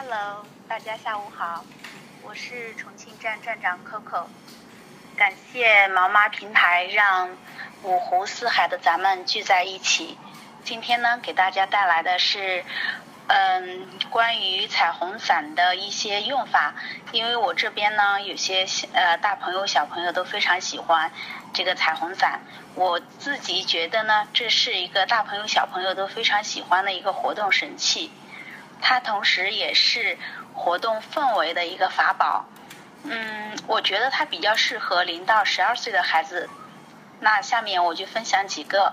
Hello，大家下午好，我是重庆站站长 Coco。感谢毛妈平台让五湖四海的咱们聚在一起。今天呢，给大家带来的是，嗯，关于彩虹伞的一些用法。因为我这边呢，有些呃大朋友小朋友都非常喜欢这个彩虹伞。我自己觉得呢，这是一个大朋友小朋友都非常喜欢的一个活动神器。它同时也是活动氛围的一个法宝。嗯，我觉得它比较适合零到十二岁的孩子。那下面我就分享几个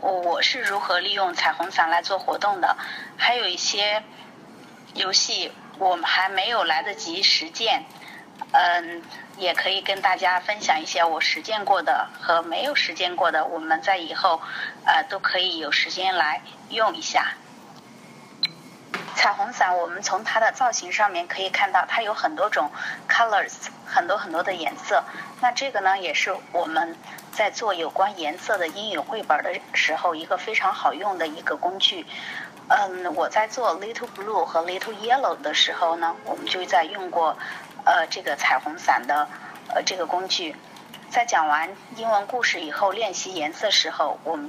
我是如何利用彩虹伞来做活动的，还有一些游戏我们还没有来得及实践，嗯，也可以跟大家分享一些我实践过的和没有实践过的，我们在以后呃都可以有时间来用一下。彩虹伞，我们从它的造型上面可以看到，它有很多种 colors，很多很多的颜色。那这个呢，也是我们在做有关颜色的英语绘本的时候一个非常好用的一个工具。嗯，我在做 little blue 和 little yellow 的时候呢，我们就在用过呃这个彩虹伞的呃这个工具。在讲完英文故事以后，练习颜色时候，我们。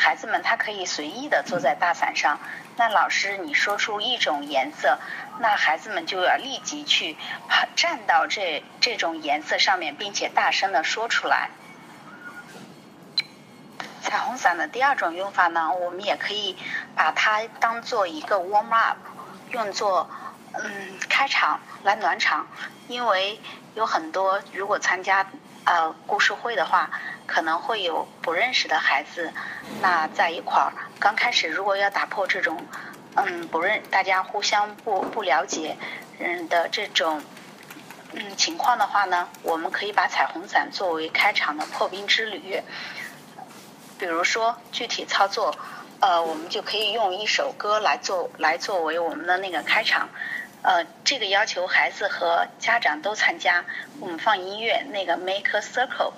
孩子们他可以随意的坐在大伞上，那老师你说出一种颜色，那孩子们就要立即去站到这这种颜色上面，并且大声的说出来。彩虹伞的第二种用法呢，我们也可以把它当做一个 warm up，用作嗯开场来暖场，因为有很多如果参加呃故事会的话。可能会有不认识的孩子，那在一块儿刚开始，如果要打破这种嗯不认大家互相不不了解嗯的这种嗯情况的话呢，我们可以把彩虹伞作为开场的破冰之旅。比如说具体操作，呃，我们就可以用一首歌来做来作为我们的那个开场。呃，这个要求孩子和家长都参加。我们放音乐，那个 Make a Circle。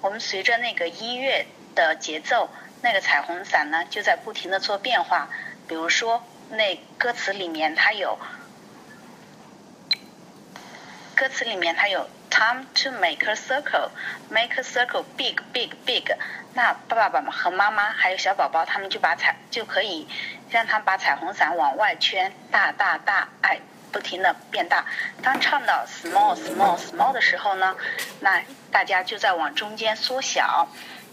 我们随着那个音乐的节奏，那个彩虹伞呢就在不停的做变化。比如说，那歌词里面它有，歌词里面它有 time to make a circle，make a circle big big big。那爸爸和妈妈还有小宝宝，他们就把彩就可以让他把彩虹伞往外圈，大大大，哎。不停的变大，当唱到 small small small 的时候呢，那大家就在往中间缩小。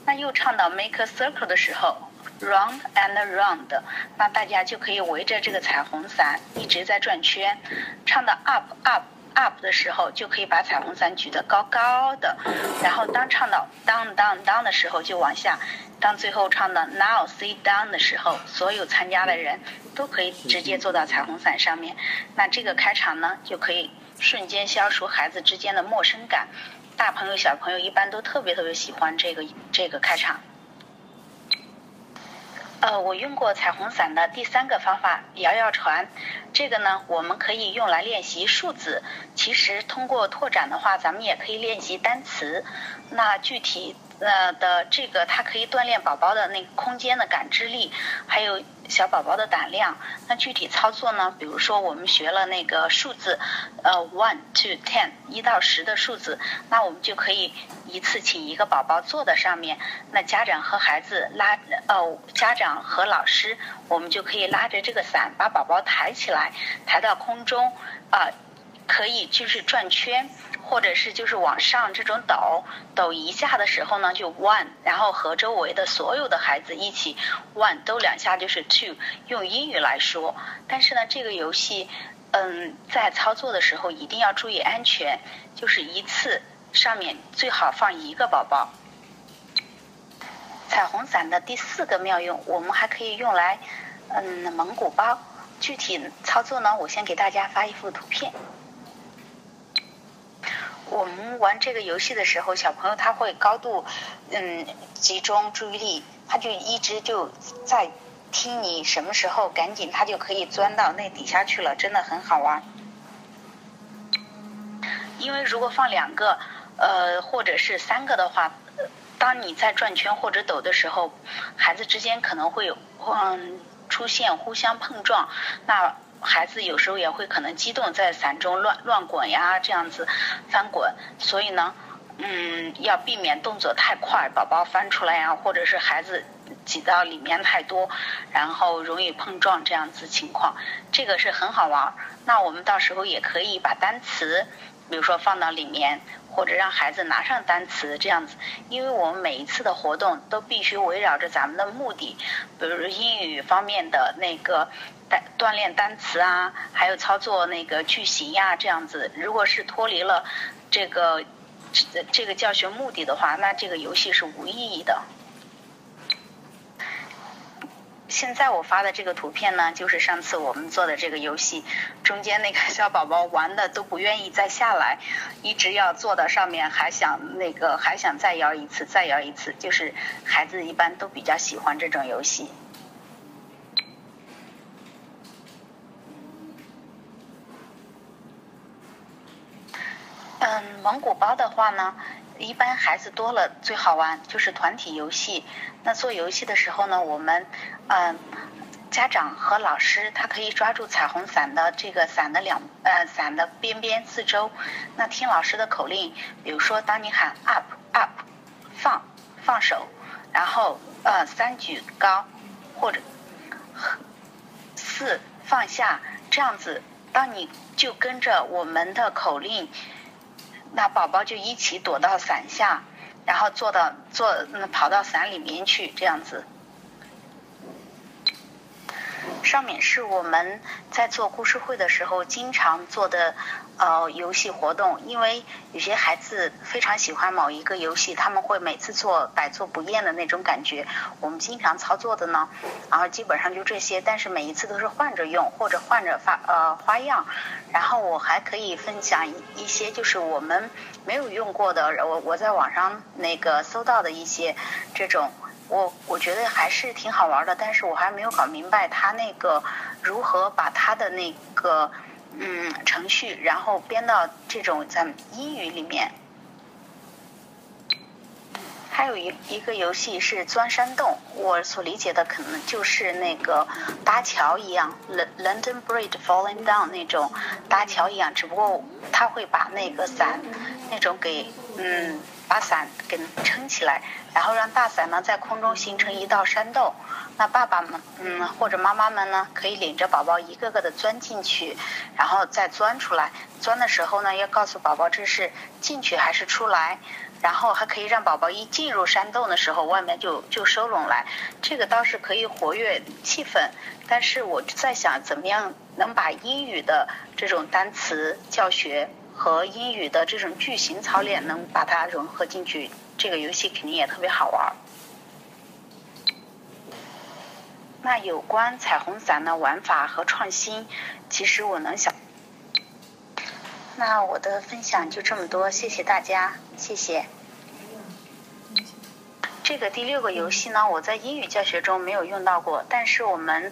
那又唱到 make a circle 的时候，round and round，那大家就可以围着这个彩虹伞一直在转圈。唱到 up up up 的时候，就可以把彩虹伞举得高高的。然后当唱到 down down down 的时候，就往下。当最后唱到 now sit down 的时候，所有参加的人都可以直接坐到彩虹伞上面。那这个开场呢，就可以瞬间消除孩子之间的陌生感。大朋友小朋友一般都特别特别喜欢这个这个开场。呃，我用过彩虹伞的第三个方法摇摇船，这个呢，我们可以用来练习数字。其实通过拓展的话，咱们也可以练习单词。那具体。呃的这个，它可以锻炼宝宝的那个空间的感知力，还有小宝宝的胆量。那具体操作呢？比如说我们学了那个数字，呃，one to ten，一到十的数字，那我们就可以一次请一个宝宝坐在上面，那家长和孩子拉，呃，家长和老师，我们就可以拉着这个伞，把宝宝抬起来，抬到空中，啊，可以就是转圈。或者是就是往上这种抖抖一下的时候呢，就 one，然后和周围的所有的孩子一起 one，抖两下就是 two，用英语来说。但是呢，这个游戏，嗯，在操作的时候一定要注意安全，就是一次上面最好放一个宝宝。彩虹伞的第四个妙用，我们还可以用来，嗯，蒙古包。具体操作呢，我先给大家发一幅图片。我们玩这个游戏的时候，小朋友他会高度嗯集中注意力，他就一直就在听你什么时候赶紧，他就可以钻到那底下去了，真的很好玩。因为如果放两个呃或者是三个的话，当你在转圈或者抖的时候，孩子之间可能会嗯出现互相碰撞，那孩子有时候也会可能激动，在伞中乱乱滚呀，这样子翻滚，所以呢，嗯，要避免动作太快，宝宝翻出来呀，或者是孩子挤到里面太多，然后容易碰撞这样子情况，这个是很好玩。那我们到时候也可以把单词，比如说放到里面。或者让孩子拿上单词这样子，因为我们每一次的活动都必须围绕着咱们的目的，比如英语方面的那个单锻炼单词啊，还有操作那个句型呀，这样子。如果是脱离了这个这个教学目的的话，那这个游戏是无意义的。现在我发的这个图片呢，就是上次我们做的这个游戏，中间那个小宝宝玩的都不愿意再下来，一直要坐到上面，还想那个还想再摇一次，再摇一次，就是孩子一般都比较喜欢这种游戏。嗯，蒙古包的话呢？一般孩子多了最好玩，就是团体游戏。那做游戏的时候呢，我们嗯，家长和老师他可以抓住彩虹伞的这个伞的两呃伞的边边四周，那听老师的口令，比如说当你喊 up up 放放手，然后呃三举高或者四放下这样子，当你就跟着我们的口令。那宝宝就一起躲到伞下，然后坐到坐跑到伞里面去，这样子。上面是我们在做故事会的时候经常做的呃游戏活动，因为有些孩子非常喜欢某一个游戏，他们会每次做百做不厌的那种感觉。我们经常操作的呢，然后基本上就这些，但是每一次都是换着用或者换着发呃花样。然后我还可以分享一些就是我们没有用过的，我我在网上那个搜到的一些这种。我我觉得还是挺好玩的，但是我还没有搞明白他那个如何把他的那个嗯程序，然后编到这种咱们英语里面。还有一一个游戏是钻山洞，我所理解的可能就是那个搭桥一样，London Bridge Falling Down 那种搭桥一样，只不过他会把那个伞那种给嗯。把伞给撑起来，然后让大伞呢在空中形成一道山洞。那爸爸们，嗯，或者妈妈们呢，可以领着宝宝一个个的钻进去，然后再钻出来。钻的时候呢，要告诉宝宝这是进去还是出来。然后还可以让宝宝一进入山洞的时候，外面就就收拢来。这个倒是可以活跃气氛。但是我在想，怎么样能把英语的这种单词教学。和英语的这种句型操练能把它融合进去，这个游戏肯定也特别好玩。那有关彩虹伞的玩法和创新，其实我能想。那我的分享就这么多，谢谢大家，谢谢。这个第六个游戏呢，我在英语教学中没有用到过，但是我们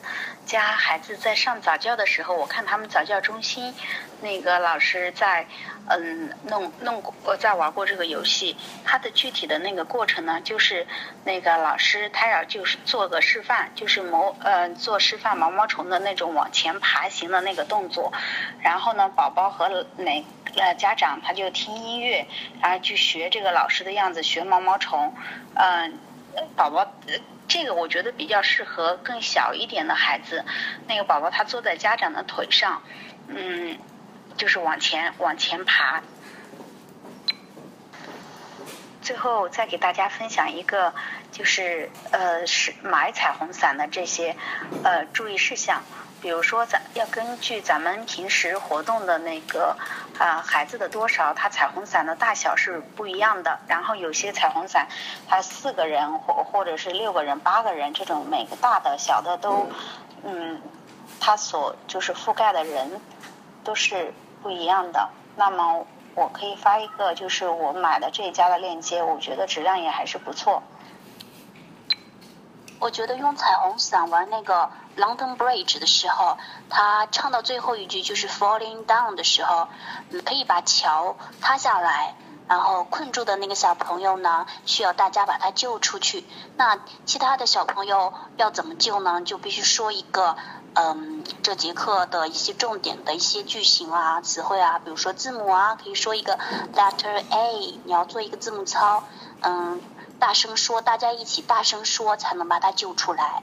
家孩子在上早教的时候，我看他们早教中心那个老师在嗯弄弄过，在玩过这个游戏。他的具体的那个过程呢，就是那个老师他要就是做个示范，就是模呃做示范毛毛虫的那种往前爬行的那个动作，然后呢，宝宝和哪呃家长他就听音乐，然后去学这个老师的样子学毛毛虫，嗯。宝宝，这个我觉得比较适合更小一点的孩子。那个宝宝他坐在家长的腿上，嗯，就是往前往前爬。最后再给大家分享一个，就是呃是买彩虹伞的这些呃注意事项。比如说，咱要根据咱们平时活动的那个啊孩子的多少，它彩虹伞的大小是不一样的。然后有些彩虹伞，它四个人或或者是六个人、八个人这种，每个大的小的都，嗯，它所就是覆盖的人都是不一样的。那么我可以发一个就是我买的这一家的链接，我觉得质量也还是不错。我觉得用彩虹伞玩那个 London Bridge 的时候，他唱到最后一句就是 falling down 的时候，你可以把桥塌下来，然后困住的那个小朋友呢，需要大家把他救出去。那其他的小朋友要怎么救呢？就必须说一个嗯，这节课的一些重点的一些句型啊、词汇啊，比如说字母啊，可以说一个 letter A，你要做一个字母操。嗯。大声说大家一起大声说才能把他救出来。